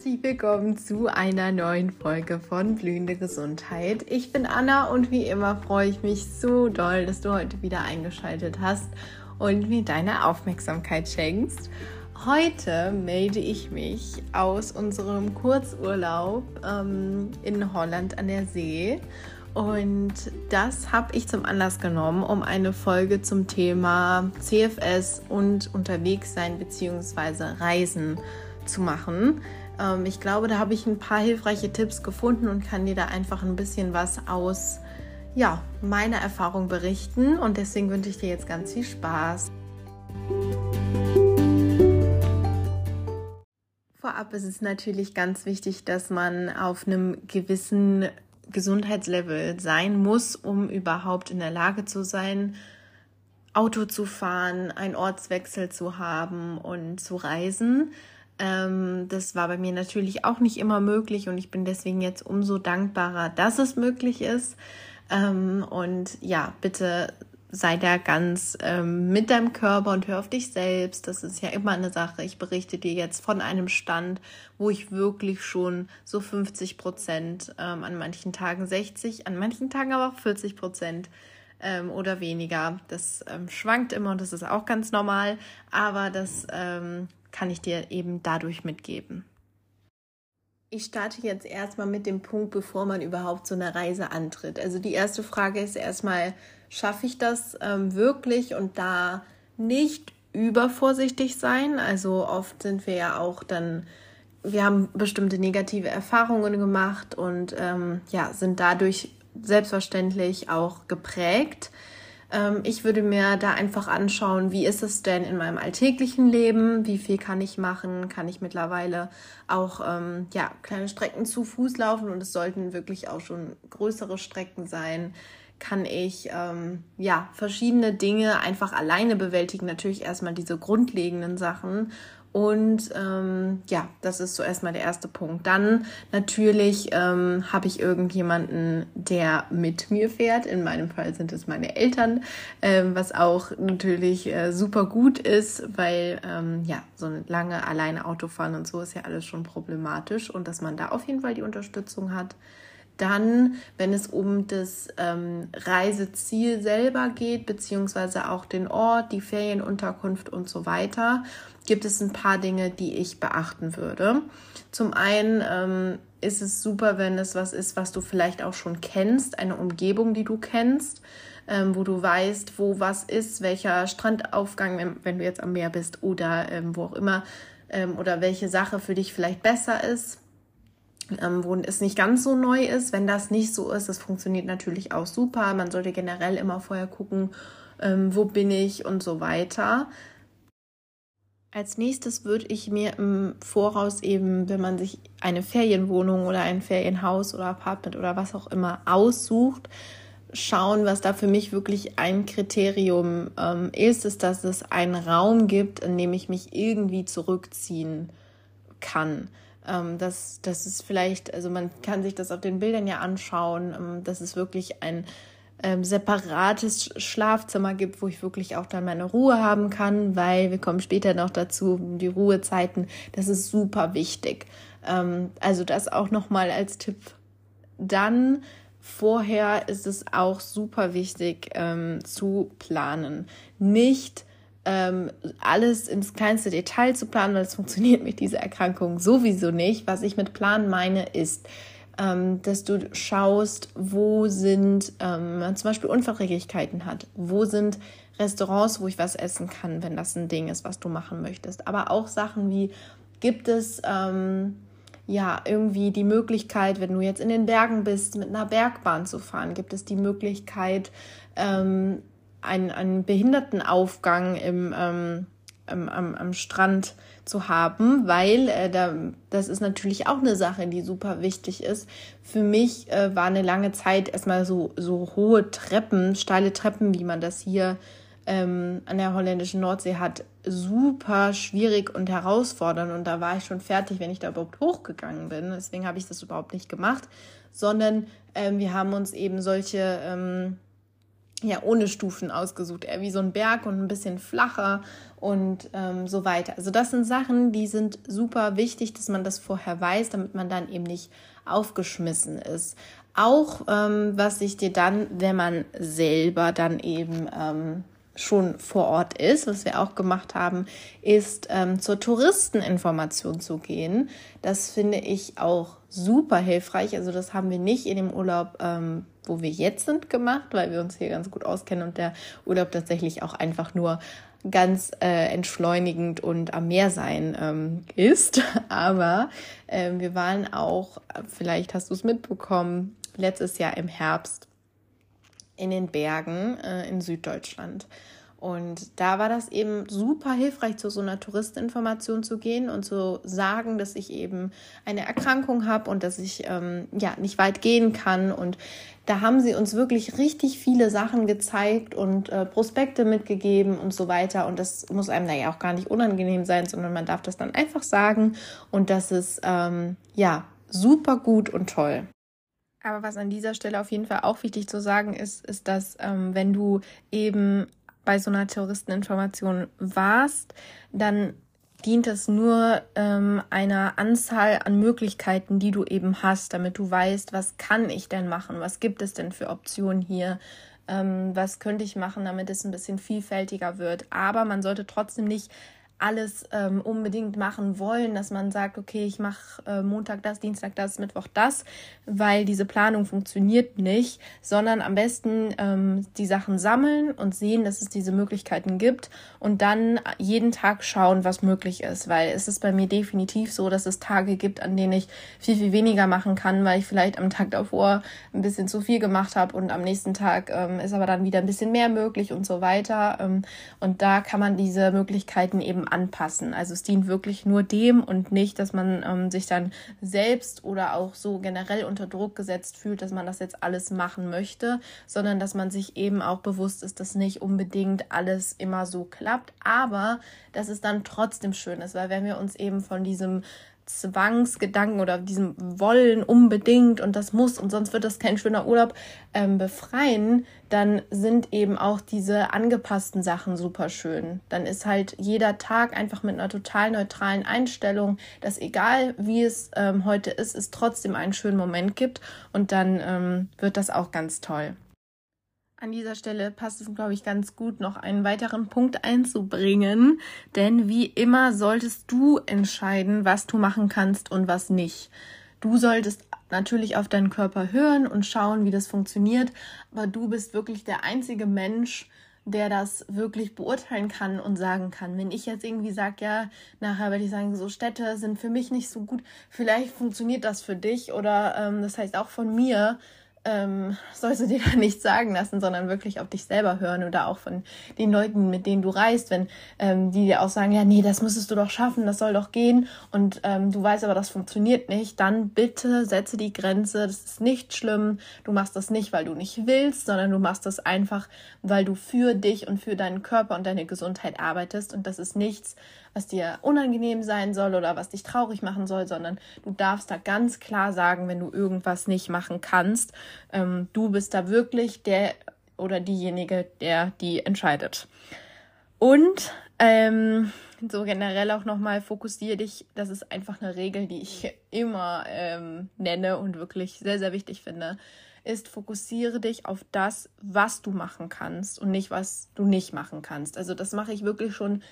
herzlich willkommen zu einer neuen Folge von Blühende Gesundheit. Ich bin Anna und wie immer freue ich mich so doll, dass du heute wieder eingeschaltet hast und mir deine Aufmerksamkeit schenkst. Heute melde ich mich aus unserem Kurzurlaub ähm, in Holland an der See. Und das habe ich zum Anlass genommen, um eine Folge zum Thema CFS und unterwegs sein bzw. Reisen zu machen. Ähm, ich glaube, da habe ich ein paar hilfreiche Tipps gefunden und kann dir da einfach ein bisschen was aus ja, meiner Erfahrung berichten. Und deswegen wünsche ich dir jetzt ganz viel Spaß. Vorab ist es natürlich ganz wichtig, dass man auf einem gewissen Gesundheitslevel sein muss, um überhaupt in der Lage zu sein, Auto zu fahren, einen Ortswechsel zu haben und zu reisen. Ähm, das war bei mir natürlich auch nicht immer möglich und ich bin deswegen jetzt umso dankbarer, dass es möglich ist. Ähm, und ja, bitte sei da ganz ähm, mit deinem Körper und hör auf dich selbst. Das ist ja immer eine Sache. Ich berichte dir jetzt von einem Stand, wo ich wirklich schon so 50 Prozent, ähm, an manchen Tagen 60, an manchen Tagen aber auch 40 Prozent ähm, oder weniger. Das ähm, schwankt immer und das ist auch ganz normal, aber das ähm, kann ich dir eben dadurch mitgeben. Ich starte jetzt erstmal mit dem Punkt, bevor man überhaupt so eine Reise antritt. Also die erste Frage ist erstmal, schaffe ich das ähm, wirklich und da nicht übervorsichtig sein? Also oft sind wir ja auch dann, wir haben bestimmte negative Erfahrungen gemacht und ähm, ja, sind dadurch selbstverständlich auch geprägt. Ähm, ich würde mir da einfach anschauen, wie ist es denn in meinem alltäglichen Leben? Wie viel kann ich machen? Kann ich mittlerweile auch ähm, ja, kleine Strecken zu Fuß laufen und es sollten wirklich auch schon größere Strecken sein? Kann ich ähm, ja verschiedene Dinge einfach alleine bewältigen? Natürlich erstmal diese grundlegenden Sachen und ähm, ja, das ist so erstmal der erste Punkt. Dann natürlich ähm, habe ich irgendjemanden, der mit mir fährt. In meinem Fall sind es meine Eltern, ähm, was auch natürlich äh, super gut ist, weil ähm, ja, so lange alleine Autofahren und so ist ja alles schon problematisch und dass man da auf jeden Fall die Unterstützung hat. Dann, wenn es um das ähm, Reiseziel selber geht, beziehungsweise auch den Ort, die Ferienunterkunft und so weiter, gibt es ein paar Dinge, die ich beachten würde. Zum einen ähm, ist es super, wenn es was ist, was du vielleicht auch schon kennst, eine Umgebung, die du kennst, ähm, wo du weißt, wo was ist, welcher Strandaufgang, wenn, du jetzt am Meer bist oder ähm, wo auch immer, ähm, oder welche Sache für dich vielleicht besser ist ähm, wo es nicht ganz so neu ist. Wenn das nicht so ist, das funktioniert natürlich auch super. Man sollte generell immer vorher gucken, ähm, wo bin ich und so weiter. Als nächstes würde ich mir im Voraus eben, wenn man sich eine Ferienwohnung oder ein Ferienhaus oder Apartment oder was auch immer aussucht, schauen, was da für mich wirklich ein Kriterium ähm, ist, ist, dass es einen Raum gibt, in dem ich mich irgendwie zurückziehen kann. Ähm, das, das ist vielleicht, also man kann sich das auf den Bildern ja anschauen, ähm, dass es wirklich ein ähm, separates Schlafzimmer gibt, wo ich wirklich auch dann meine Ruhe haben kann, weil wir kommen später noch dazu, die Ruhezeiten, das ist super wichtig. Ähm, also das auch nochmal als Tipp. Dann vorher ist es auch super wichtig ähm, zu planen. Nicht ähm, alles ins kleinste Detail zu planen, weil es funktioniert mit dieser Erkrankung sowieso nicht. Was ich mit Planen meine, ist, ähm, dass du schaust, wo sind ähm, zum Beispiel Unverträglichkeiten hat, wo sind Restaurants, wo ich was essen kann, wenn das ein Ding ist, was du machen möchtest. Aber auch Sachen wie, gibt es ähm, ja irgendwie die Möglichkeit, wenn du jetzt in den Bergen bist, mit einer Bergbahn zu fahren, gibt es die Möglichkeit, ähm, einen, einen Behindertenaufgang im, ähm, am, am, am Strand zu haben, weil äh, da, das ist natürlich auch eine Sache, die super wichtig ist. Für mich äh, war eine lange Zeit erstmal so, so hohe Treppen, steile Treppen, wie man das hier ähm, an der holländischen Nordsee hat, super schwierig und herausfordernd. Und da war ich schon fertig, wenn ich da überhaupt hochgegangen bin. Deswegen habe ich das überhaupt nicht gemacht, sondern ähm, wir haben uns eben solche ähm, ja ohne Stufen ausgesucht, eher wie so ein Berg und ein bisschen flacher und ähm, so weiter. Also das sind Sachen, die sind super wichtig, dass man das vorher weiß, damit man dann eben nicht aufgeschmissen ist. Auch ähm, was ich dir dann, wenn man selber dann eben ähm, schon vor Ort ist, was wir auch gemacht haben, ist ähm, zur Touristeninformation zu gehen. Das finde ich auch super hilfreich. Also das haben wir nicht in dem Urlaub, ähm, wo wir jetzt sind, gemacht, weil wir uns hier ganz gut auskennen und der Urlaub tatsächlich auch einfach nur ganz äh, entschleunigend und am Meer sein ähm, ist. Aber äh, wir waren auch, vielleicht hast du es mitbekommen, letztes Jahr im Herbst in den Bergen äh, in Süddeutschland. Und da war das eben super hilfreich, zu so einer Touristinformation zu gehen und zu sagen, dass ich eben eine Erkrankung habe und dass ich ähm, ja nicht weit gehen kann. Und da haben sie uns wirklich richtig viele Sachen gezeigt und äh, Prospekte mitgegeben und so weiter. Und das muss einem da ja auch gar nicht unangenehm sein, sondern man darf das dann einfach sagen. Und das ist ähm, ja super gut und toll. Aber was an dieser Stelle auf jeden Fall auch wichtig zu sagen ist, ist, dass ähm, wenn du eben bei so einer Terroristeninformation warst, dann dient es nur ähm, einer Anzahl an Möglichkeiten, die du eben hast, damit du weißt, was kann ich denn machen, was gibt es denn für Optionen hier, ähm, was könnte ich machen, damit es ein bisschen vielfältiger wird. Aber man sollte trotzdem nicht alles ähm, unbedingt machen wollen, dass man sagt, okay, ich mache äh, Montag das, Dienstag das, Mittwoch das, weil diese Planung funktioniert nicht, sondern am besten ähm, die Sachen sammeln und sehen, dass es diese Möglichkeiten gibt und dann jeden Tag schauen, was möglich ist, weil es ist bei mir definitiv so, dass es Tage gibt, an denen ich viel, viel weniger machen kann, weil ich vielleicht am Tag davor ein bisschen zu viel gemacht habe und am nächsten Tag ähm, ist aber dann wieder ein bisschen mehr möglich und so weiter. Ähm, und da kann man diese Möglichkeiten eben anpassen. Also es dient wirklich nur dem und nicht, dass man ähm, sich dann selbst oder auch so generell unter Druck gesetzt fühlt, dass man das jetzt alles machen möchte, sondern dass man sich eben auch bewusst ist, dass nicht unbedingt alles immer so klappt, aber dass es dann trotzdem schön ist, weil wenn wir uns eben von diesem Zwangsgedanken oder diesem Wollen unbedingt und das muss und sonst wird das kein schöner Urlaub ähm, befreien, dann sind eben auch diese angepassten Sachen super schön. Dann ist halt jeder Tag einfach mit einer total neutralen Einstellung, dass egal wie es ähm, heute ist, es trotzdem einen schönen Moment gibt und dann ähm, wird das auch ganz toll. An dieser Stelle passt es, glaube ich, ganz gut, noch einen weiteren Punkt einzubringen. Denn wie immer solltest du entscheiden, was du machen kannst und was nicht. Du solltest natürlich auf deinen Körper hören und schauen, wie das funktioniert. Aber du bist wirklich der einzige Mensch, der das wirklich beurteilen kann und sagen kann. Wenn ich jetzt irgendwie sage, ja, nachher werde ich sagen, so Städte sind für mich nicht so gut, vielleicht funktioniert das für dich oder ähm, das heißt auch von mir, ähm, sollst du dir da nicht sagen lassen, sondern wirklich auf dich selber hören oder auch von den Leuten, mit denen du reist, wenn ähm, die dir auch sagen, ja, nee, das müsstest du doch schaffen, das soll doch gehen. Und ähm, du weißt aber, das funktioniert nicht, dann bitte setze die Grenze, das ist nicht schlimm, du machst das nicht, weil du nicht willst, sondern du machst das einfach, weil du für dich und für deinen Körper und deine Gesundheit arbeitest. Und das ist nichts, was dir unangenehm sein soll oder was dich traurig machen soll, sondern du darfst da ganz klar sagen, wenn du irgendwas nicht machen kannst. Ähm, du bist da wirklich der oder diejenige, der die entscheidet. Und ähm, so generell auch nochmal fokussiere dich. Das ist einfach eine Regel, die ich immer ähm, nenne und wirklich sehr, sehr wichtig finde. Ist fokussiere dich auf das, was du machen kannst und nicht, was du nicht machen kannst. Also das mache ich wirklich schon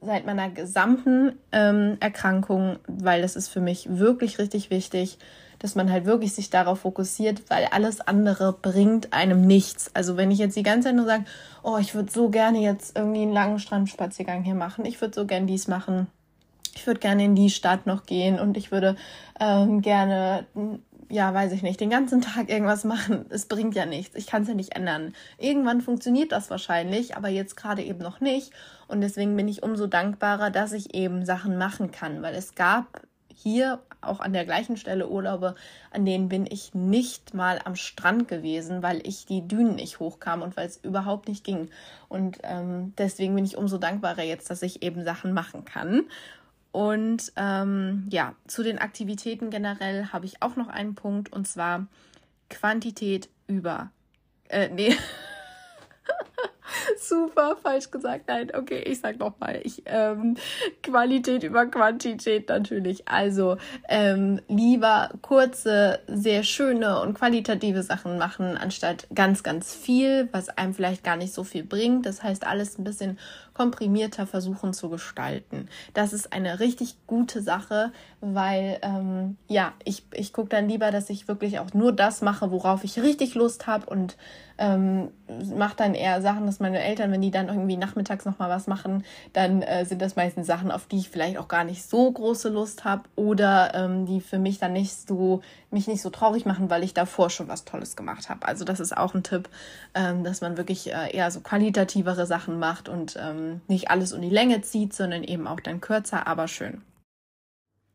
seit meiner gesamten ähm, Erkrankung, weil das ist für mich wirklich richtig wichtig, dass man halt wirklich sich darauf fokussiert, weil alles andere bringt einem nichts. Also wenn ich jetzt die ganze Zeit nur sage, oh, ich würde so gerne jetzt irgendwie einen langen Strandspaziergang hier machen, ich würde so gerne dies machen, ich würde gerne in die Stadt noch gehen und ich würde ähm, gerne ja, weiß ich nicht, den ganzen Tag irgendwas machen, es bringt ja nichts. Ich kann es ja nicht ändern. Irgendwann funktioniert das wahrscheinlich, aber jetzt gerade eben noch nicht. Und deswegen bin ich umso dankbarer, dass ich eben Sachen machen kann, weil es gab hier auch an der gleichen Stelle Urlaube, an denen bin ich nicht mal am Strand gewesen, weil ich die Dünen nicht hochkam und weil es überhaupt nicht ging. Und ähm, deswegen bin ich umso dankbarer jetzt, dass ich eben Sachen machen kann. Und ähm, ja, zu den Aktivitäten generell habe ich auch noch einen Punkt und zwar Quantität über. Äh, nee. Super, falsch gesagt. Nein, okay, ich sag nochmal. Ähm, Qualität über Quantität natürlich. Also ähm, lieber kurze, sehr schöne und qualitative Sachen machen, anstatt ganz, ganz viel, was einem vielleicht gar nicht so viel bringt. Das heißt, alles ein bisschen komprimierter versuchen zu gestalten. Das ist eine richtig gute Sache, weil ähm, ja, ich, ich gucke dann lieber, dass ich wirklich auch nur das mache, worauf ich richtig Lust habe und ähm, mache dann eher Sachen, dass meine Eltern, wenn die dann irgendwie nachmittags nochmal was machen, dann äh, sind das meistens Sachen, auf die ich vielleicht auch gar nicht so große Lust habe oder ähm, die für mich dann nicht so, mich nicht so traurig machen, weil ich davor schon was Tolles gemacht habe. Also das ist auch ein Tipp, ähm, dass man wirklich äh, eher so qualitativere Sachen macht und ähm, nicht alles um die Länge zieht, sondern eben auch dann kürzer, aber schön.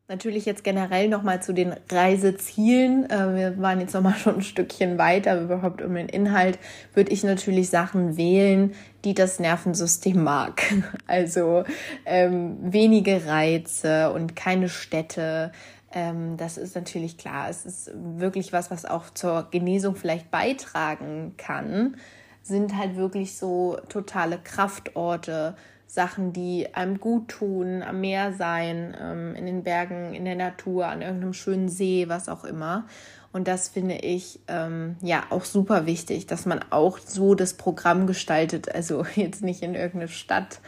Natürlich jetzt generell nochmal zu den Reisezielen. Äh, wir waren jetzt nochmal schon ein Stückchen weiter, überhaupt um den Inhalt würde ich natürlich Sachen wählen, die das Nervensystem mag. Also ähm, wenige Reize und keine Städte. Ähm, das ist natürlich klar. Es ist wirklich was, was auch zur Genesung vielleicht beitragen kann. Sind halt wirklich so totale Kraftorte Sachen, die einem gut tun, am Meer sein, ähm, in den Bergen, in der Natur, an irgendeinem schönen See, was auch immer. Und das finde ich ähm, ja auch super wichtig, dass man auch so das Programm gestaltet. Also jetzt nicht in irgendeine Stadt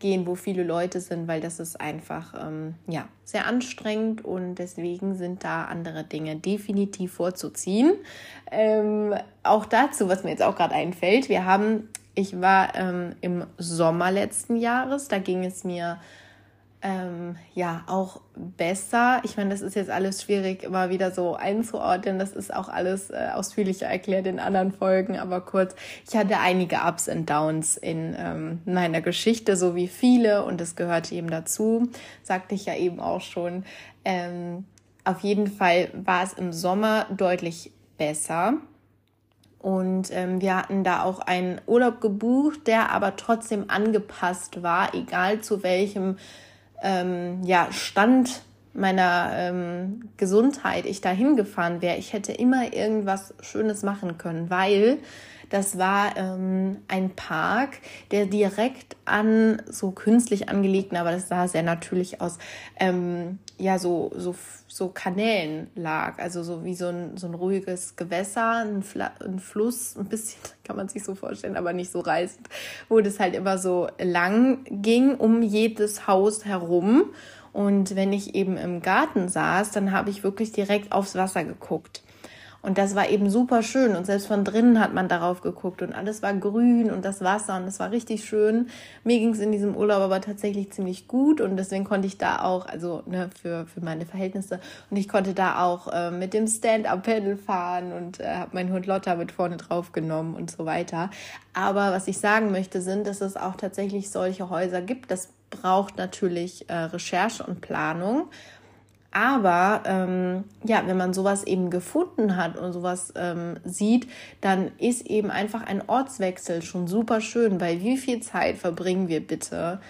gehen, wo viele Leute sind, weil das ist einfach ähm, ja sehr anstrengend und deswegen sind da andere Dinge definitiv vorzuziehen. Ähm, auch dazu, was mir jetzt auch gerade einfällt, wir haben ich war ähm, im Sommer letzten Jahres, da ging es mir ähm, ja auch besser. Ich meine, das ist jetzt alles schwierig immer wieder so einzuordnen. Das ist auch alles äh, ausführlicher erklärt in anderen Folgen, aber kurz. Ich hatte einige Ups und Downs in ähm, meiner Geschichte, so wie viele, und das gehörte eben dazu, sagte ich ja eben auch schon. Ähm, auf jeden Fall war es im Sommer deutlich besser. Und ähm, wir hatten da auch einen Urlaub gebucht, der aber trotzdem angepasst war, egal zu welchem ähm, ja, Stand meiner ähm, Gesundheit ich da hingefahren wäre. Ich hätte immer irgendwas Schönes machen können, weil das war ähm, ein Park, der direkt an so künstlich angelegten, aber das sah sehr natürlich aus, ähm, ja, so, so, so Kanälen lag. Also so wie so ein, so ein ruhiges Gewässer, ein, ein Fluss, ein bisschen kann man sich so vorstellen, aber nicht so reißend, wo das halt immer so lang ging um jedes Haus herum. Und wenn ich eben im Garten saß, dann habe ich wirklich direkt aufs Wasser geguckt. Und das war eben super schön. Und selbst von drinnen hat man darauf geguckt und alles war grün und das Wasser und es war richtig schön. Mir ging es in diesem Urlaub aber tatsächlich ziemlich gut und deswegen konnte ich da auch, also ne, für, für meine Verhältnisse, und ich konnte da auch äh, mit dem Stand-Up-Pedal fahren und äh, habe meinen Hund Lotta mit vorne drauf genommen und so weiter. Aber was ich sagen möchte, sind, dass es auch tatsächlich solche Häuser gibt. Das braucht natürlich äh, Recherche und Planung. Aber ähm, ja, wenn man sowas eben gefunden hat und sowas ähm, sieht, dann ist eben einfach ein Ortswechsel schon super schön, weil wie viel Zeit verbringen wir bitte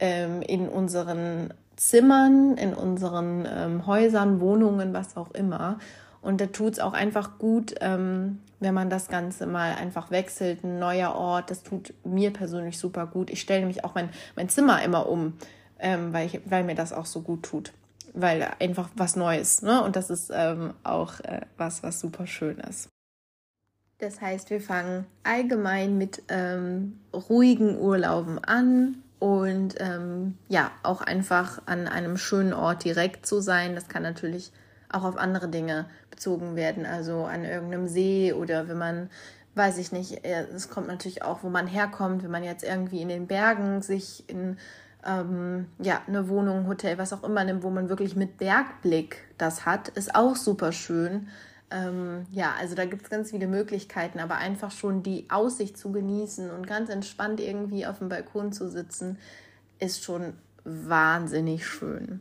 ähm, in unseren Zimmern, in unseren ähm, Häusern, Wohnungen, was auch immer. Und da tut es auch einfach gut, ähm, wenn man das Ganze mal einfach wechselt, ein neuer Ort. Das tut mir persönlich super gut. Ich stelle nämlich auch mein, mein Zimmer immer um, ähm, weil, ich, weil mir das auch so gut tut weil einfach was Neues, ne? Und das ist ähm, auch äh, was, was super schön ist. Das heißt, wir fangen allgemein mit ähm, ruhigen Urlauben an und ähm, ja, auch einfach an einem schönen Ort direkt zu sein. Das kann natürlich auch auf andere Dinge bezogen werden, also an irgendeinem See oder wenn man, weiß ich nicht, es kommt natürlich auch, wo man herkommt, wenn man jetzt irgendwie in den Bergen sich in ähm, ja, eine Wohnung, Hotel, was auch immer nimmt, wo man wirklich mit Bergblick das hat, ist auch super schön. Ähm, ja, also da gibt es ganz viele Möglichkeiten, aber einfach schon die Aussicht zu genießen und ganz entspannt irgendwie auf dem Balkon zu sitzen, ist schon wahnsinnig schön.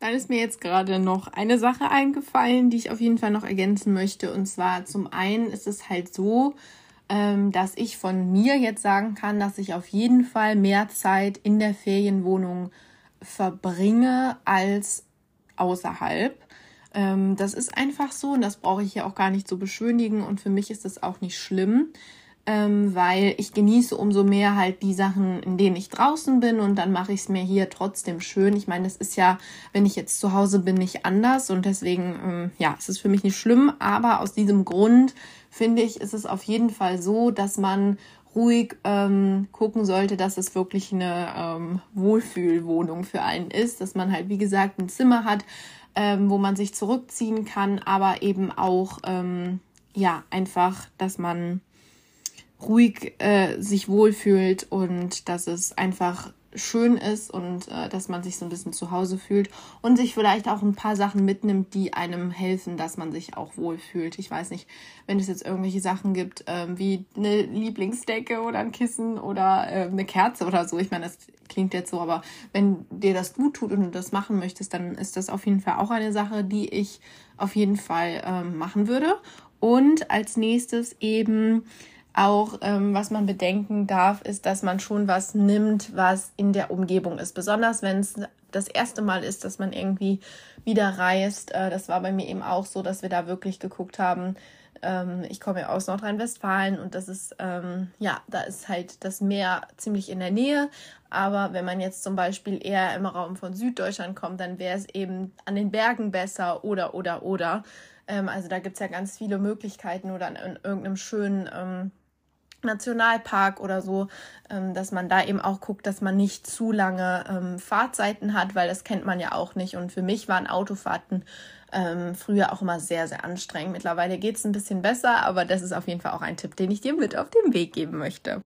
Dann ist mir jetzt gerade noch eine Sache eingefallen, die ich auf jeden Fall noch ergänzen möchte. Und zwar zum einen ist es halt so, dass ich von mir jetzt sagen kann, dass ich auf jeden Fall mehr Zeit in der Ferienwohnung verbringe als außerhalb. Ähm, das ist einfach so und das brauche ich ja auch gar nicht zu beschönigen und für mich ist das auch nicht schlimm. Ähm, weil ich genieße umso mehr halt die Sachen, in denen ich draußen bin und dann mache ich es mir hier trotzdem schön. Ich meine, das ist ja, wenn ich jetzt zu Hause bin, nicht anders und deswegen, ähm, ja, es ist für mich nicht schlimm, aber aus diesem Grund finde ich, ist es auf jeden Fall so, dass man ruhig ähm, gucken sollte, dass es wirklich eine ähm, Wohlfühlwohnung für einen ist, dass man halt, wie gesagt, ein Zimmer hat, ähm, wo man sich zurückziehen kann, aber eben auch, ähm, ja, einfach, dass man ruhig äh, sich wohlfühlt und dass es einfach schön ist und äh, dass man sich so ein bisschen zu Hause fühlt und sich vielleicht auch ein paar Sachen mitnimmt, die einem helfen, dass man sich auch wohlfühlt. Ich weiß nicht, wenn es jetzt irgendwelche Sachen gibt, ähm, wie eine Lieblingsdecke oder ein Kissen oder äh, eine Kerze oder so. Ich meine, das klingt jetzt so, aber wenn dir das gut tut und du das machen möchtest, dann ist das auf jeden Fall auch eine Sache, die ich auf jeden Fall ähm, machen würde. Und als nächstes eben auch, ähm, was man bedenken darf, ist, dass man schon was nimmt, was in der Umgebung ist. Besonders wenn es das erste Mal ist, dass man irgendwie wieder reist. Äh, das war bei mir eben auch so, dass wir da wirklich geguckt haben. Ähm, ich komme ja aus Nordrhein-Westfalen und das ist, ähm, ja, da ist halt das Meer ziemlich in der Nähe. Aber wenn man jetzt zum Beispiel eher im Raum von Süddeutschland kommt, dann wäre es eben an den Bergen besser oder, oder, oder. Ähm, also da gibt es ja ganz viele Möglichkeiten oder an irgendeinem schönen ähm, Nationalpark oder so, ähm, dass man da eben auch guckt, dass man nicht zu lange ähm, Fahrzeiten hat, weil das kennt man ja auch nicht. Und für mich waren Autofahrten ähm, früher auch immer sehr, sehr anstrengend. Mittlerweile geht es ein bisschen besser, aber das ist auf jeden Fall auch ein Tipp, den ich dir mit auf den Weg geben möchte.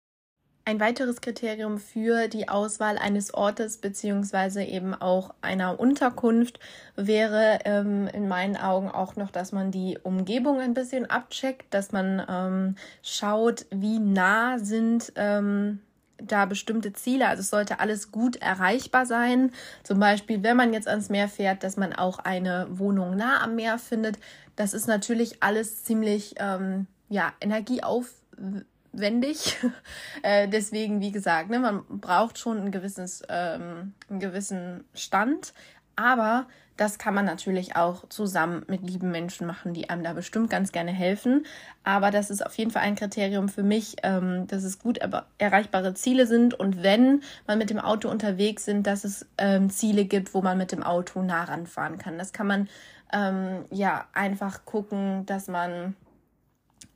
Ein weiteres Kriterium für die Auswahl eines Ortes beziehungsweise eben auch einer Unterkunft wäre ähm, in meinen Augen auch noch, dass man die Umgebung ein bisschen abcheckt, dass man ähm, schaut, wie nah sind ähm, da bestimmte Ziele. Also es sollte alles gut erreichbar sein. Zum Beispiel, wenn man jetzt ans Meer fährt, dass man auch eine Wohnung nah am Meer findet. Das ist natürlich alles ziemlich ähm, ja, energieaufwendig wendig. äh, deswegen, wie gesagt, ne, man braucht schon ein gewisses, ähm, einen gewissen Stand. Aber das kann man natürlich auch zusammen mit lieben Menschen machen, die einem da bestimmt ganz gerne helfen. Aber das ist auf jeden Fall ein Kriterium für mich, ähm, dass es gut erreichbare Ziele sind und wenn man mit dem Auto unterwegs sind, dass es ähm, Ziele gibt, wo man mit dem Auto nah ranfahren kann. Das kann man ähm, ja einfach gucken, dass man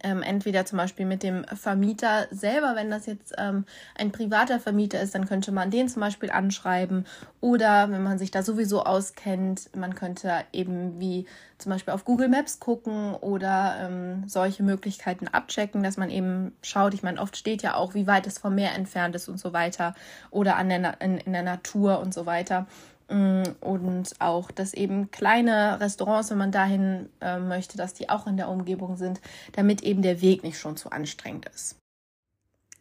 ähm, entweder zum Beispiel mit dem Vermieter selber, wenn das jetzt ähm, ein privater Vermieter ist, dann könnte man den zum Beispiel anschreiben. Oder wenn man sich da sowieso auskennt, man könnte eben wie zum Beispiel auf Google Maps gucken oder ähm, solche Möglichkeiten abchecken, dass man eben schaut. Ich meine, oft steht ja auch, wie weit es vom Meer entfernt ist und so weiter oder an der, in, in der Natur und so weiter. Mm, und auch, dass eben kleine Restaurants, wenn man dahin äh, möchte, dass die auch in der Umgebung sind, damit eben der Weg nicht schon zu anstrengend ist.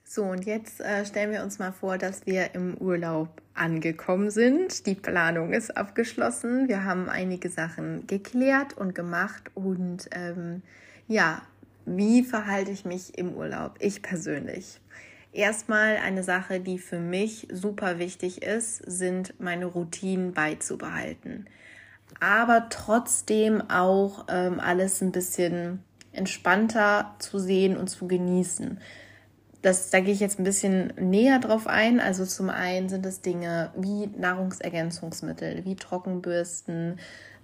So, und jetzt äh, stellen wir uns mal vor, dass wir im Urlaub angekommen sind. Die Planung ist abgeschlossen. Wir haben einige Sachen geklärt und gemacht. Und ähm, ja, wie verhalte ich mich im Urlaub? Ich persönlich. Erstmal eine Sache, die für mich super wichtig ist, sind meine Routinen beizubehalten. Aber trotzdem auch ähm, alles ein bisschen entspannter zu sehen und zu genießen. Das, da gehe ich jetzt ein bisschen näher drauf ein. Also zum einen sind es Dinge wie Nahrungsergänzungsmittel, wie Trockenbürsten,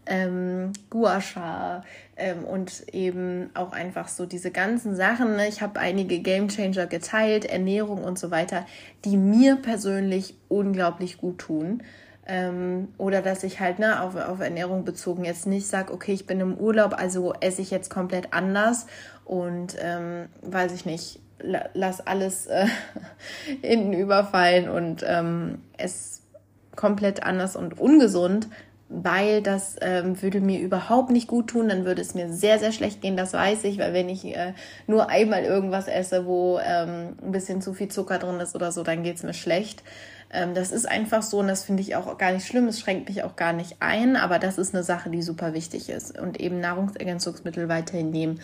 ähm, Gua Sha ähm, und eben auch einfach so diese ganzen Sachen. Ne? Ich habe einige Game Changer geteilt, Ernährung und so weiter, die mir persönlich unglaublich gut tun. Ähm, oder dass ich halt ne, auf, auf Ernährung bezogen jetzt nicht sage, okay, ich bin im Urlaub, also esse ich jetzt komplett anders und ähm, weiß ich nicht, lass alles äh, hinten überfallen und ähm, es komplett anders und ungesund, weil das ähm, würde mir überhaupt nicht gut tun, dann würde es mir sehr, sehr schlecht gehen, das weiß ich, weil wenn ich äh, nur einmal irgendwas esse, wo ähm, ein bisschen zu viel Zucker drin ist oder so, dann geht's mir schlecht. Ähm, das ist einfach so und das finde ich auch gar nicht schlimm, es schränkt mich auch gar nicht ein, aber das ist eine Sache, die super wichtig ist und eben Nahrungsergänzungsmittel weiterhin nehmen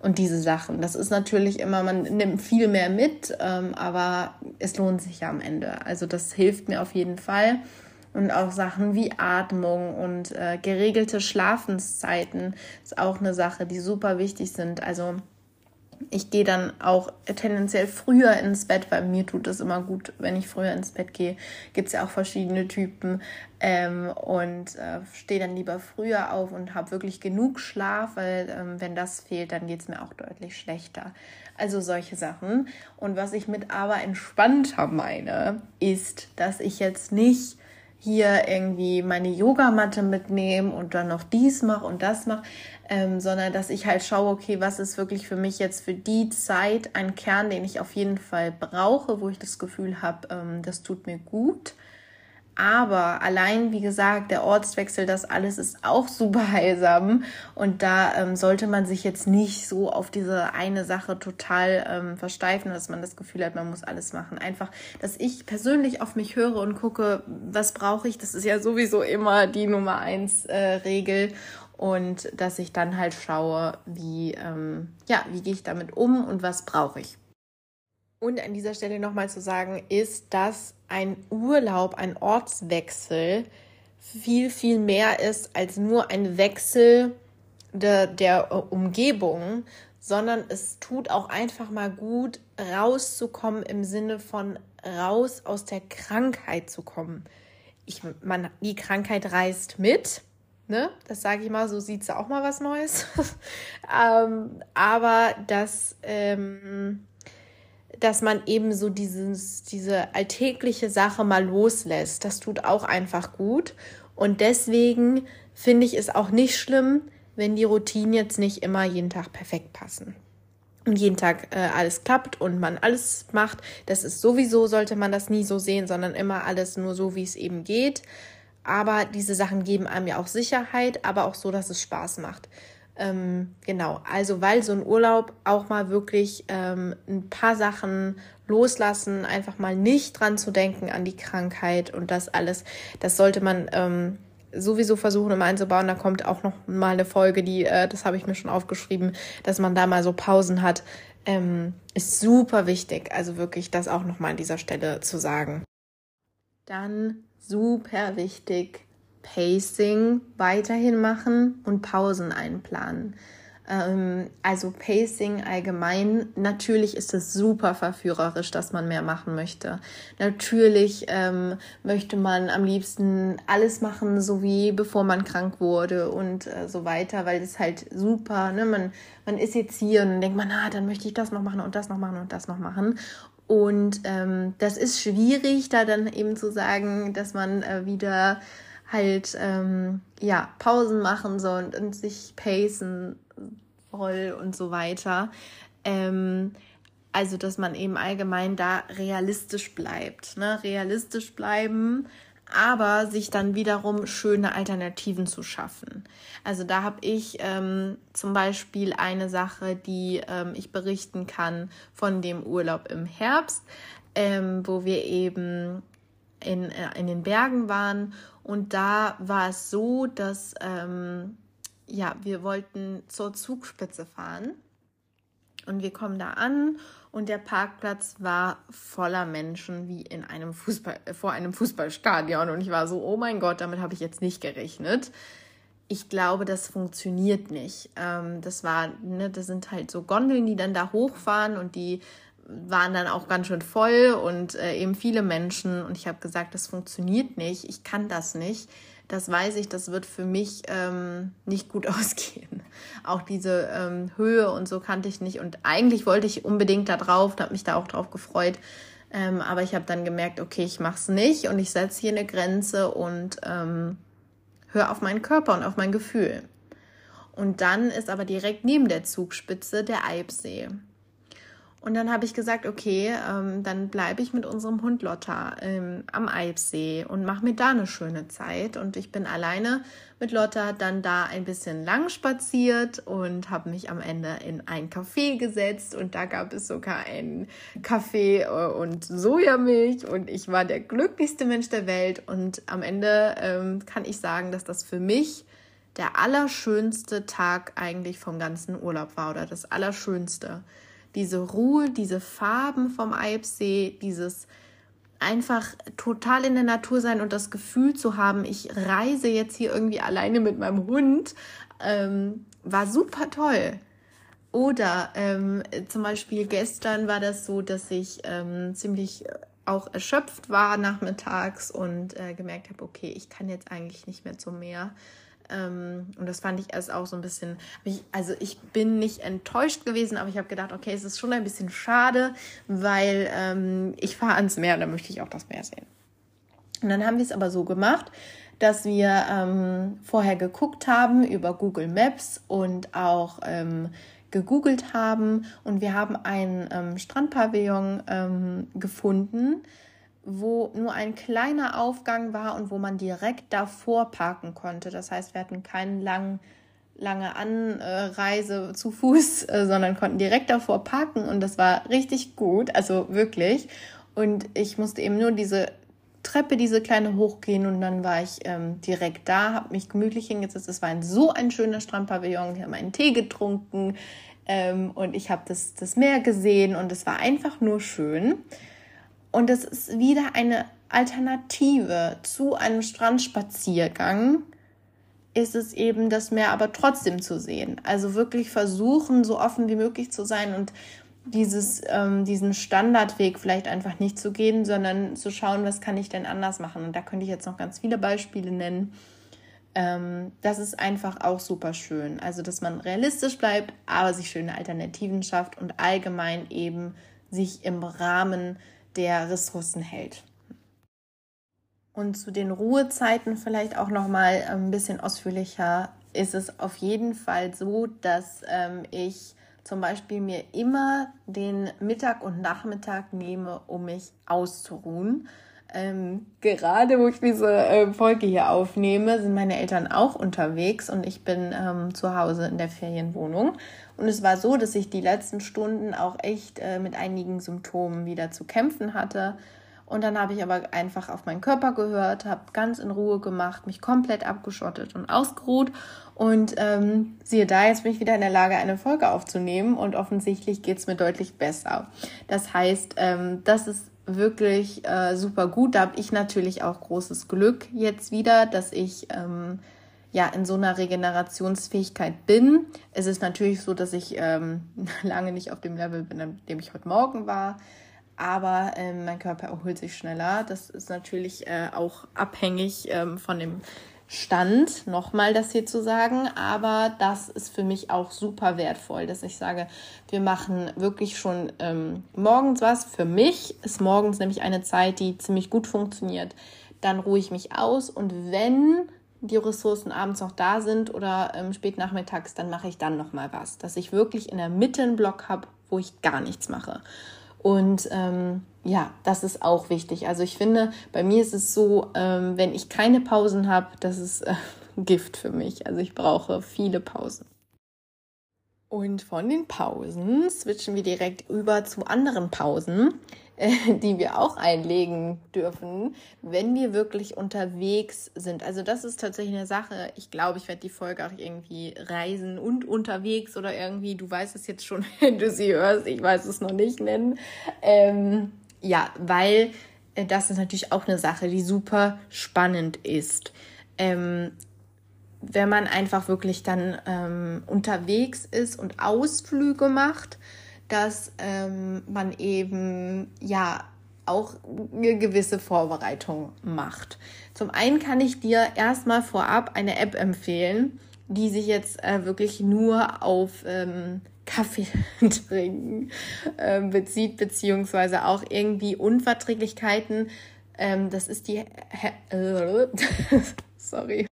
und diese Sachen. Das ist natürlich immer, man nimmt viel mehr mit, ähm, aber es lohnt sich ja am Ende. Also das hilft mir auf jeden Fall und auch Sachen wie Atmung und äh, geregelte Schlafenszeiten ist auch eine Sache, die super wichtig sind. Also Ich gehe dann auch tendenziell früher ins Bett, weil mir tut es immer gut, wenn ich früher ins Bett gehe. Gibt es ja auch verschiedene Typen. Ähm, und äh, stehe dann lieber früher auf und habe wirklich genug Schlaf, weil ähm, wenn das fehlt, dann geht es mir auch deutlich schlechter. Also solche Sachen. Und was ich mit aber entspannter meine, ist, dass ich jetzt nicht hier irgendwie meine Yogamatte mitnehme und dann noch dies mache und das mache, ähm, sondern dass ich halt schaue, okay, was ist wirklich für mich jetzt für die Zeit ein Kern, den ich auf jeden Fall brauche, wo ich das Gefühl habe, ähm, das tut mir gut. Aber allein, wie gesagt, der Ortswechsel, das alles ist auch super heilsam. Und da ähm, sollte man sich jetzt nicht so auf diese eine Sache total ähm, versteifen, dass man das Gefühl hat, man muss alles machen. Einfach, dass ich persönlich auf mich höre und gucke, was brauche ich. Das ist ja sowieso immer die Nummer eins äh, Regel und dass ich dann halt schaue, wie, ähm, ja, wie gehe ich damit um und was brauche ich. Und an dieser Stelle nochmal zu sagen, ist, dass ein Urlaub, ein Ortswechsel viel, viel mehr ist als nur ein Wechsel der, der Umgebung, sondern es tut auch einfach mal gut, rauszukommen im Sinne von raus aus der Krankheit zu kommen. Ich, man, die Krankheit reist mit, Ne? Das sage ich mal, so sieht sie auch mal was Neues. ähm, aber dass, ähm, dass man eben so dieses, diese alltägliche Sache mal loslässt, das tut auch einfach gut. Und deswegen finde ich es auch nicht schlimm, wenn die Routinen jetzt nicht immer jeden Tag perfekt passen. Und jeden Tag äh, alles klappt und man alles macht. Das ist sowieso, sollte man das nie so sehen, sondern immer alles nur so, wie es eben geht. Aber diese Sachen geben einem ja auch Sicherheit, aber auch so, dass es Spaß macht. Ähm, genau, also weil so ein Urlaub auch mal wirklich ähm, ein paar Sachen loslassen, einfach mal nicht dran zu denken an die Krankheit und das alles, das sollte man ähm, sowieso versuchen immer einzubauen. Da kommt auch noch mal eine Folge, die, äh, das habe ich mir schon aufgeschrieben, dass man da mal so Pausen hat, ähm, ist super wichtig. Also wirklich das auch noch mal an dieser Stelle zu sagen. Dann super wichtig, Pacing weiterhin machen und Pausen einplanen. Ähm, also Pacing allgemein, natürlich ist es super verführerisch, dass man mehr machen möchte. Natürlich ähm, möchte man am liebsten alles machen, so wie bevor man krank wurde und äh, so weiter, weil es halt super, ne? man, man ist jetzt hier und denkt man, ah, dann möchte ich das noch machen und das noch machen und das noch machen. Und ähm, das ist schwierig, da dann eben zu sagen, dass man äh, wieder halt ähm, ja Pausen machen soll und, und sich pacen soll und so weiter. Ähm, also dass man eben allgemein da realistisch bleibt, ne? realistisch bleiben aber sich dann wiederum schöne Alternativen zu schaffen. Also da habe ich ähm, zum Beispiel eine Sache, die ähm, ich berichten kann von dem Urlaub im Herbst, ähm, wo wir eben in, äh, in den Bergen waren und da war es so, dass ähm, ja, wir wollten zur Zugspitze fahren und wir kommen da an und der Parkplatz war voller Menschen wie in einem Fußball, äh, vor einem Fußballstadion. Und ich war so, oh mein Gott, damit habe ich jetzt nicht gerechnet. Ich glaube, das funktioniert nicht. Ähm, das war, ne, das sind halt so Gondeln, die dann da hochfahren und die waren dann auch ganz schön voll und äh, eben viele Menschen. Und ich habe gesagt, das funktioniert nicht. Ich kann das nicht das weiß ich, das wird für mich ähm, nicht gut ausgehen. Auch diese ähm, Höhe und so kannte ich nicht. Und eigentlich wollte ich unbedingt da drauf, habe mich da auch drauf gefreut. Ähm, aber ich habe dann gemerkt, okay, ich mache es nicht und ich setze hier eine Grenze und ähm, höre auf meinen Körper und auf mein Gefühl. Und dann ist aber direkt neben der Zugspitze der Eibsee. Und dann habe ich gesagt, okay, ähm, dann bleibe ich mit unserem Hund Lotta ähm, am Eibsee und mache mir da eine schöne Zeit. Und ich bin alleine mit Lotta dann da ein bisschen lang spaziert und habe mich am Ende in ein Café gesetzt. Und da gab es sogar einen Kaffee äh, und Sojamilch. Und ich war der glücklichste Mensch der Welt. Und am Ende ähm, kann ich sagen, dass das für mich der allerschönste Tag eigentlich vom ganzen Urlaub war oder das Allerschönste diese Ruhe, diese Farben vom Eibsee, dieses einfach total in der Natur sein und das Gefühl zu haben, ich reise jetzt hier irgendwie alleine mit meinem Hund, ähm, war super toll. Oder ähm, zum Beispiel gestern war das so, dass ich ähm, ziemlich auch erschöpft war nachmittags und äh, gemerkt habe, okay, ich kann jetzt eigentlich nicht mehr zum Meer. Ähm, und das fand ich erst auch so ein bisschen, also ich bin nicht enttäuscht gewesen, aber ich habe gedacht, okay, es ist schon ein bisschen schade, weil ähm, ich fahre ans Meer und da möchte ich auch das Meer sehen. Und dann haben wir es aber so gemacht, dass wir ähm, vorher geguckt haben über Google Maps und auch ähm, gegoogelt haben und wir haben einen ähm, Strandpavillon ähm, gefunden, wo nur ein kleiner Aufgang war und wo man direkt davor parken konnte. Das heißt, wir hatten keinen langen lange Anreise zu Fuß, äh, sondern konnten direkt davor parken und das war richtig gut, also wirklich. Und ich musste eben nur diese Treppe, diese kleine hochgehen und dann war ich ähm, direkt da, habe mich gemütlich hingesetzt. Es war ein, so ein schöner Strandpavillon. Wir haben einen Tee getrunken ähm, und ich habe das, das Meer gesehen und es war einfach nur schön. Und es ist wieder eine Alternative zu einem Strandspaziergang, ist es eben das Meer aber trotzdem zu sehen. Also wirklich versuchen, so offen wie möglich zu sein und dieses, ähm, diesen Standardweg vielleicht einfach nicht zu gehen, sondern zu schauen, was kann ich denn anders machen. Und da könnte ich jetzt noch ganz viele Beispiele nennen. Ähm, das ist einfach auch super schön. Also, dass man realistisch bleibt, aber sich schöne Alternativen schafft und allgemein eben sich im Rahmen der Ressourcen hält. Und zu den Ruhezeiten vielleicht auch noch mal ein bisschen ausführlicher ist es auf jeden Fall so, dass ähm, ich zum Beispiel mir immer den Mittag und Nachmittag nehme, um mich auszuruhen. Ähm, gerade wo ich diese äh, Folge hier aufnehme, sind meine Eltern auch unterwegs und ich bin ähm, zu Hause in der Ferienwohnung. Und es war so, dass ich die letzten Stunden auch echt äh, mit einigen Symptomen wieder zu kämpfen hatte. Und dann habe ich aber einfach auf meinen Körper gehört, habe ganz in Ruhe gemacht, mich komplett abgeschottet und ausgeruht. Und ähm, siehe da, jetzt bin ich wieder in der Lage, eine Folge aufzunehmen und offensichtlich geht es mir deutlich besser. Das heißt, ähm, das ist wirklich äh, super gut. Da habe ich natürlich auch großes Glück jetzt wieder, dass ich ähm, ja in so einer Regenerationsfähigkeit bin. Es ist natürlich so, dass ich ähm, lange nicht auf dem Level bin, an dem ich heute Morgen war aber ähm, mein Körper erholt sich schneller. Das ist natürlich äh, auch abhängig ähm, von dem Stand, nochmal das hier zu sagen, aber das ist für mich auch super wertvoll, dass ich sage, wir machen wirklich schon ähm, morgens was. Für mich ist morgens nämlich eine Zeit, die ziemlich gut funktioniert. Dann ruhe ich mich aus und wenn die Ressourcen abends noch da sind oder ähm, spät nachmittags, dann mache ich dann nochmal was, dass ich wirklich in der Mitte einen Block habe, wo ich gar nichts mache. Und ähm, ja, das ist auch wichtig. Also ich finde, bei mir ist es so, ähm, wenn ich keine Pausen habe, das ist äh, Gift für mich. Also ich brauche viele Pausen. Und von den Pausen switchen wir direkt über zu anderen Pausen. die wir auch einlegen dürfen, wenn wir wirklich unterwegs sind. Also das ist tatsächlich eine Sache. Ich glaube, ich werde die Folge auch irgendwie reisen und unterwegs oder irgendwie, du weißt es jetzt schon, wenn du sie hörst, ich weiß es noch nicht nennen. Ähm, ja, weil äh, das ist natürlich auch eine Sache, die super spannend ist. Ähm, wenn man einfach wirklich dann ähm, unterwegs ist und Ausflüge macht, dass ähm, man eben ja auch eine gewisse Vorbereitung macht. Zum einen kann ich dir erstmal vorab eine App empfehlen, die sich jetzt äh, wirklich nur auf ähm, Kaffee trinken äh, bezieht, beziehungsweise auch irgendwie Unverträglichkeiten. Ähm, das ist die. Äh, sorry.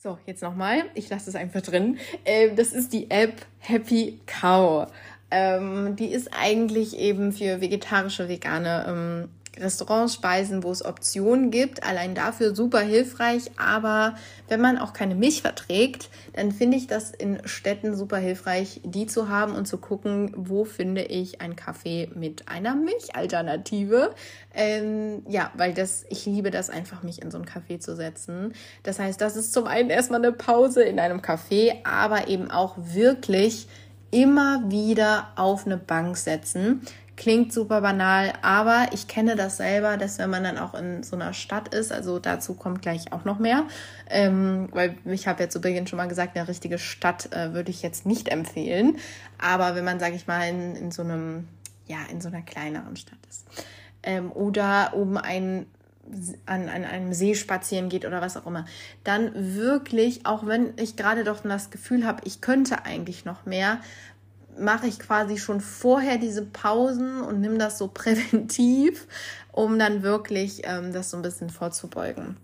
So, jetzt nochmal. Ich lasse es einfach drin. Äh, das ist die App Happy Cow. Ähm, die ist eigentlich eben für vegetarische, vegane ähm, Restaurants, Speisen, wo es Optionen gibt. Allein dafür super hilfreich. Aber wenn man auch keine Milch verträgt, dann finde ich das in Städten super hilfreich, die zu haben und zu gucken, wo finde ich einen Kaffee mit einer Milchalternative. Ähm, ja, weil das, ich liebe das einfach, mich in so einen Kaffee zu setzen. Das heißt, das ist zum einen erstmal eine Pause in einem Kaffee, aber eben auch wirklich immer wieder auf eine Bank setzen. Klingt super banal, aber ich kenne das selber, dass wenn man dann auch in so einer Stadt ist, also dazu kommt gleich auch noch mehr, ähm, weil ich habe ja zu Beginn schon mal gesagt, eine richtige Stadt äh, würde ich jetzt nicht empfehlen, aber wenn man, sage ich mal, in, in so einem, ja, in so einer kleineren Stadt ist ähm, oder um ein an, an einem See spazieren geht oder was auch immer, dann wirklich, auch wenn ich gerade doch das Gefühl habe, ich könnte eigentlich noch mehr, mache ich quasi schon vorher diese Pausen und nehme das so präventiv, um dann wirklich ähm, das so ein bisschen vorzubeugen,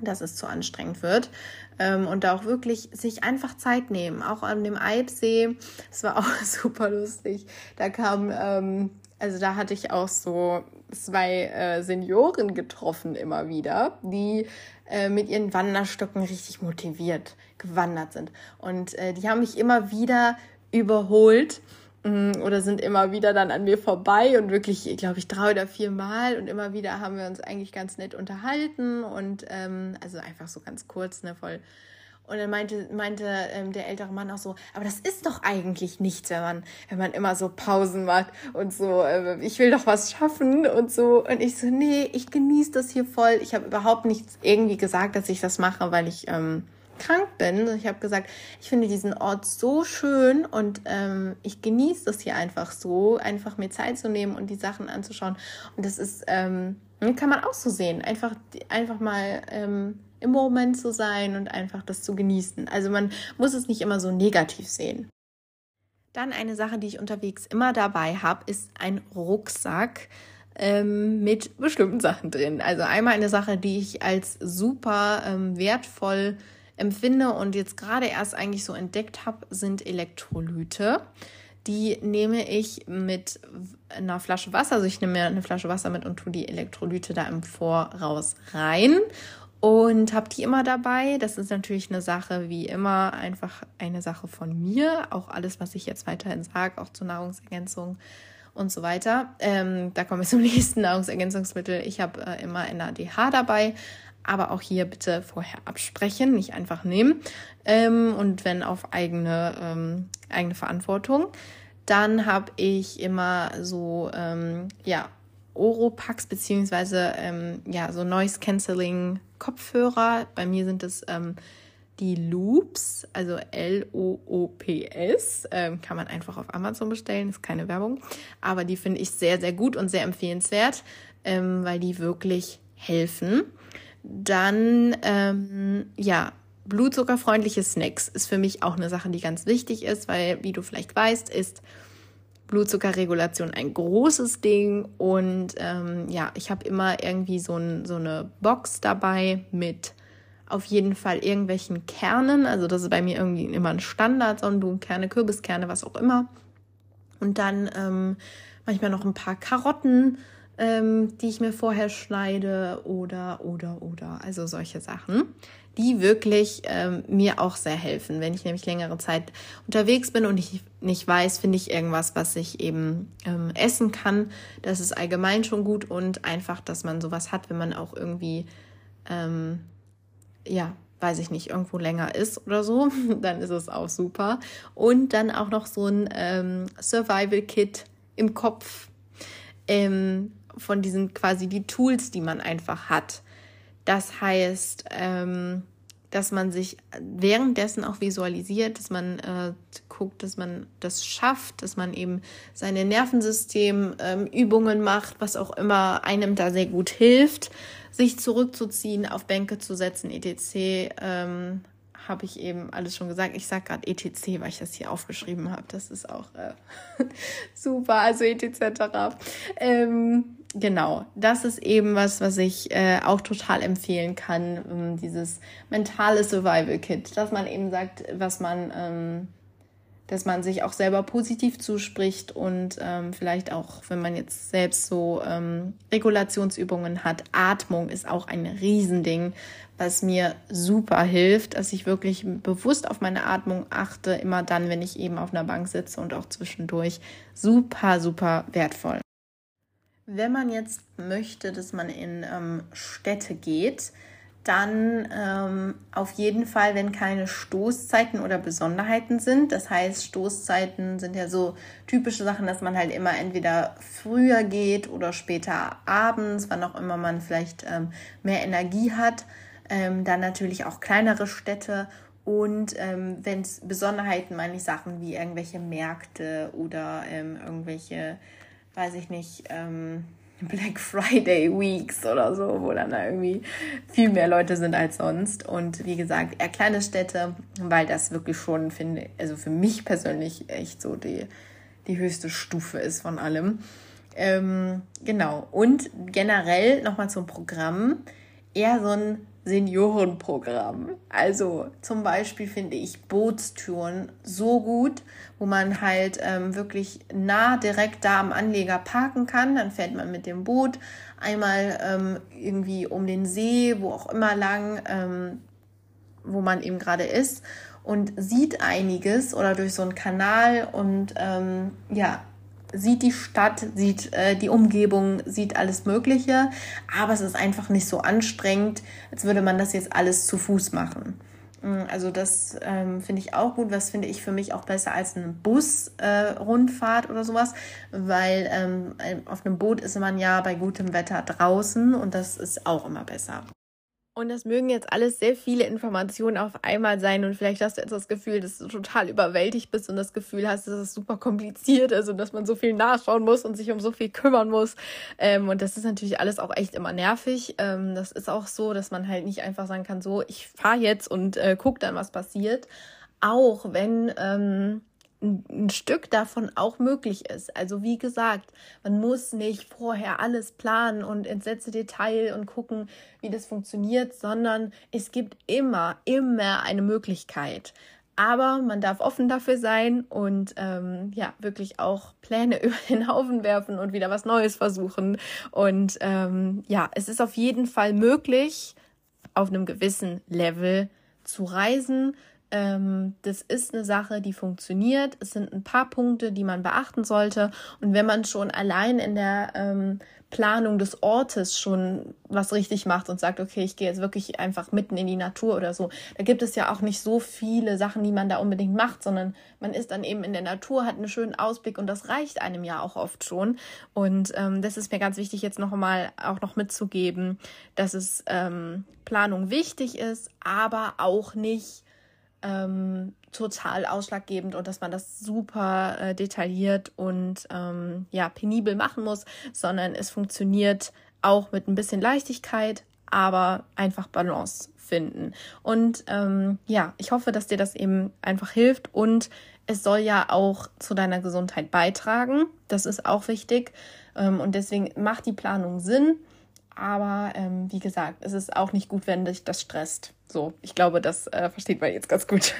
dass es zu anstrengend wird. Ähm, und da auch wirklich sich einfach Zeit nehmen. Auch an dem Eibsee, das war auch super lustig. Da kam, ähm, also da hatte ich auch so zwei äh, Senioren getroffen immer wieder, die äh, mit ihren Wanderstöcken richtig motiviert gewandert sind. Und äh, die haben mich immer wieder überholt mm, oder sind immer wieder dann an mir vorbei und wirklich, glaube ich, drei oder vier Mal und immer wieder haben wir uns eigentlich ganz nett unterhalten und ähm, also einfach so ganz kurz, ne, voll. Und dann meinte, meinte ähm, der ältere Mann auch so, aber das ist doch eigentlich nichts, wenn man, wenn man immer so Pausen macht und so, äh, ich will doch was schaffen und so. Und ich so, nee, ich genieße das hier voll. Ich habe überhaupt nichts irgendwie gesagt, dass ich das mache, weil ich ähm, krank bin. Ich habe gesagt, ich finde diesen Ort so schön und ähm, ich genieße das hier einfach so, einfach mir Zeit zu nehmen und die Sachen anzuschauen. Und das ist, ähm, kann man auch so sehen. Einfach, einfach mal ähm, im Moment zu sein und einfach das zu genießen. Also man muss es nicht immer so negativ sehen. Dann eine Sache, die ich unterwegs immer dabei habe, ist ein Rucksack ähm, mit bestimmten Sachen drin. Also einmal eine Sache, die ich als super ähm, wertvoll empfinde und jetzt gerade erst eigentlich so entdeckt habe, sind Elektrolyte. Die nehme ich mit einer Flasche Wasser. Also ich nehme mir eine Flasche Wasser mit und tue die Elektrolyte da im Voraus rein und habe die immer dabei. Das ist natürlich eine Sache, wie immer, einfach eine Sache von mir. Auch alles, was ich jetzt weiterhin sage, auch zur Nahrungsergänzung und so weiter. Ähm, da kommen wir zum nächsten Nahrungsergänzungsmittel. Ich habe äh, immer NADH dabei, aber auch hier bitte vorher absprechen, nicht einfach nehmen. Ähm, und wenn auf eigene, ähm, eigene Verantwortung. Dann habe ich immer so, ähm, ja, Oropax beziehungsweise ähm, ja, so Noise Cancelling Kopfhörer. Bei mir sind es ähm, die Loops, also L-O-O-P-S. Ähm, kann man einfach auf Amazon bestellen, ist keine Werbung. Aber die finde ich sehr, sehr gut und sehr empfehlenswert, ähm, weil die wirklich helfen. Dann, ähm, ja, blutzuckerfreundliche Snacks ist für mich auch eine Sache, die ganz wichtig ist, weil, wie du vielleicht weißt, ist Blutzuckerregulation ein großes Ding. Und ähm, ja, ich habe immer irgendwie so, ein, so eine Box dabei mit auf jeden Fall irgendwelchen Kernen. Also das ist bei mir irgendwie immer ein Standard, Sonnenblumenkerne, Kürbiskerne, was auch immer. Und dann ähm, manchmal noch ein paar Karotten ähm, die ich mir vorher schneide oder, oder, oder. Also solche Sachen, die wirklich ähm, mir auch sehr helfen. Wenn ich nämlich längere Zeit unterwegs bin und ich nicht weiß, finde ich irgendwas, was ich eben ähm, essen kann. Das ist allgemein schon gut und einfach, dass man sowas hat, wenn man auch irgendwie, ähm, ja, weiß ich nicht, irgendwo länger ist oder so, dann ist es auch super. Und dann auch noch so ein ähm, Survival-Kit im Kopf. Ähm, von diesen quasi die Tools, die man einfach hat. Das heißt, ähm, dass man sich währenddessen auch visualisiert, dass man äh, guckt, dass man das schafft, dass man eben seine Nervensystem ähm, macht, was auch immer einem da sehr gut hilft, sich zurückzuziehen, auf Bänke zu setzen, etc. Ähm, habe ich eben alles schon gesagt. Ich sage gerade ETC, weil ich das hier aufgeschrieben habe. Das ist auch äh, super, also etc. Ähm, genau, das ist eben was, was ich äh, auch total empfehlen kann. Ähm, dieses mentale Survival Kit, dass man eben sagt, was man, ähm, dass man sich auch selber positiv zuspricht und ähm, vielleicht auch, wenn man jetzt selbst so ähm, Regulationsübungen hat, Atmung ist auch ein Riesending, was mir super hilft, dass ich wirklich bewusst auf meine Atmung achte, immer dann, wenn ich eben auf einer Bank sitze und auch zwischendurch. Super, super wertvoll. Wenn man jetzt möchte, dass man in ähm, Städte geht, dann ähm, auf jeden Fall, wenn keine Stoßzeiten oder Besonderheiten sind. Das heißt, Stoßzeiten sind ja so typische Sachen, dass man halt immer entweder früher geht oder später abends, wann auch immer man vielleicht ähm, mehr Energie hat. Ähm, dann natürlich auch kleinere Städte und ähm, wenn es Besonderheiten, meine ich Sachen wie irgendwelche Märkte oder ähm, irgendwelche, weiß ich nicht, ähm, Black Friday Weeks oder so, wo dann da irgendwie viel mehr Leute sind als sonst. Und wie gesagt, eher kleine Städte, weil das wirklich schon, finde also für mich persönlich echt so die, die höchste Stufe ist von allem. Ähm, genau. Und generell nochmal zum Programm. Eher so ein Seniorenprogramm. Also zum Beispiel finde ich Bootstouren so gut, wo man halt ähm, wirklich nah direkt da am Anleger parken kann. Dann fährt man mit dem Boot einmal ähm, irgendwie um den See, wo auch immer lang, ähm, wo man eben gerade ist und sieht einiges oder durch so einen Kanal und ähm, ja, sieht die Stadt, sieht äh, die Umgebung, sieht alles Mögliche, aber es ist einfach nicht so anstrengend, als würde man das jetzt alles zu Fuß machen. Mm, also das ähm, finde ich auch gut. Was finde ich für mich auch besser als eine Busrundfahrt äh, oder sowas, weil ähm, auf einem Boot ist man ja bei gutem Wetter draußen und das ist auch immer besser. Und das mögen jetzt alles sehr viele Informationen auf einmal sein und vielleicht hast du jetzt das Gefühl, dass du total überwältigt bist und das Gefühl hast, dass es super kompliziert ist und dass man so viel nachschauen muss und sich um so viel kümmern muss. Ähm, und das ist natürlich alles auch echt immer nervig. Ähm, das ist auch so, dass man halt nicht einfach sagen kann, so, ich fahre jetzt und äh, guck dann, was passiert. Auch wenn ähm, ein Stück davon auch möglich ist. Also wie gesagt, man muss nicht vorher alles planen und ins letzte Detail und gucken, wie das funktioniert, sondern es gibt immer, immer eine Möglichkeit. Aber man darf offen dafür sein und ähm, ja, wirklich auch Pläne über den Haufen werfen und wieder was Neues versuchen. Und ähm, ja, es ist auf jeden Fall möglich, auf einem gewissen Level zu reisen, ähm, das ist eine Sache, die funktioniert. Es sind ein paar Punkte, die man beachten sollte. Und wenn man schon allein in der ähm, Planung des Ortes schon was richtig macht und sagt, okay, ich gehe jetzt wirklich einfach mitten in die Natur oder so, da gibt es ja auch nicht so viele Sachen, die man da unbedingt macht, sondern man ist dann eben in der Natur, hat einen schönen Ausblick und das reicht einem ja auch oft schon. Und ähm, das ist mir ganz wichtig, jetzt noch mal auch noch mitzugeben, dass es ähm, Planung wichtig ist, aber auch nicht ähm, total ausschlaggebend und dass man das super äh, detailliert und ähm, ja penibel machen muss, sondern es funktioniert auch mit ein bisschen Leichtigkeit, aber einfach Balance finden. Und ähm, ja, ich hoffe, dass dir das eben einfach hilft und es soll ja auch zu deiner Gesundheit beitragen. Das ist auch wichtig ähm, und deswegen macht die Planung Sinn. Aber ähm, wie gesagt, es ist auch nicht gut, wenn dich das stresst. So, ich glaube, das äh, versteht man jetzt ganz gut.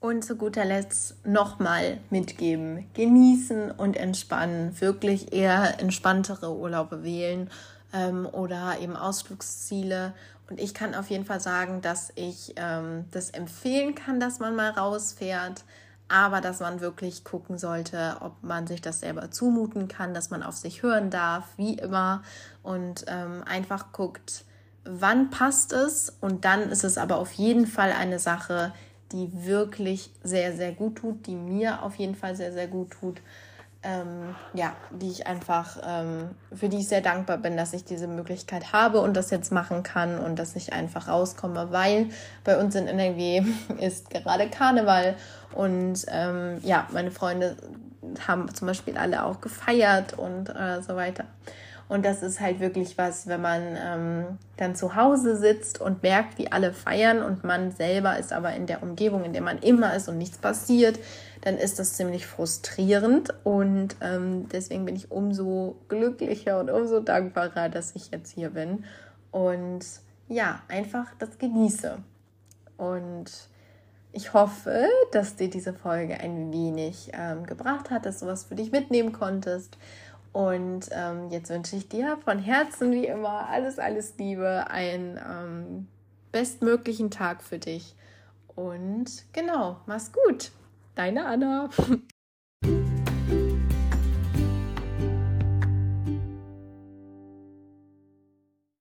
Und zu guter Letzt nochmal mitgeben. Genießen und entspannen. Wirklich eher entspanntere Urlaube wählen ähm, oder eben Ausflugsziele. Und ich kann auf jeden Fall sagen, dass ich ähm, das empfehlen kann, dass man mal rausfährt aber dass man wirklich gucken sollte, ob man sich das selber zumuten kann, dass man auf sich hören darf, wie immer, und ähm, einfach guckt, wann passt es. Und dann ist es aber auf jeden Fall eine Sache, die wirklich sehr, sehr gut tut, die mir auf jeden Fall sehr, sehr gut tut ähm, ja, die ich einfach, ähm, für die ich sehr dankbar bin, dass ich diese Möglichkeit habe und das jetzt machen kann und dass ich einfach rauskomme, weil bei uns in NRW ist gerade Karneval und ähm, ja, meine Freunde haben zum Beispiel alle auch gefeiert und äh, so weiter. Und das ist halt wirklich was, wenn man ähm, dann zu Hause sitzt und merkt, wie alle feiern und man selber ist aber in der Umgebung, in der man immer ist und nichts passiert, dann ist das ziemlich frustrierend. Und ähm, deswegen bin ich umso glücklicher und umso dankbarer, dass ich jetzt hier bin. Und ja, einfach das genieße. Und ich hoffe, dass dir diese Folge ein wenig ähm, gebracht hat, dass du was für dich mitnehmen konntest. Und ähm, jetzt wünsche ich dir von Herzen wie immer alles, alles Liebe, einen ähm, bestmöglichen Tag für dich. Und genau, mach's gut. Deine Anna.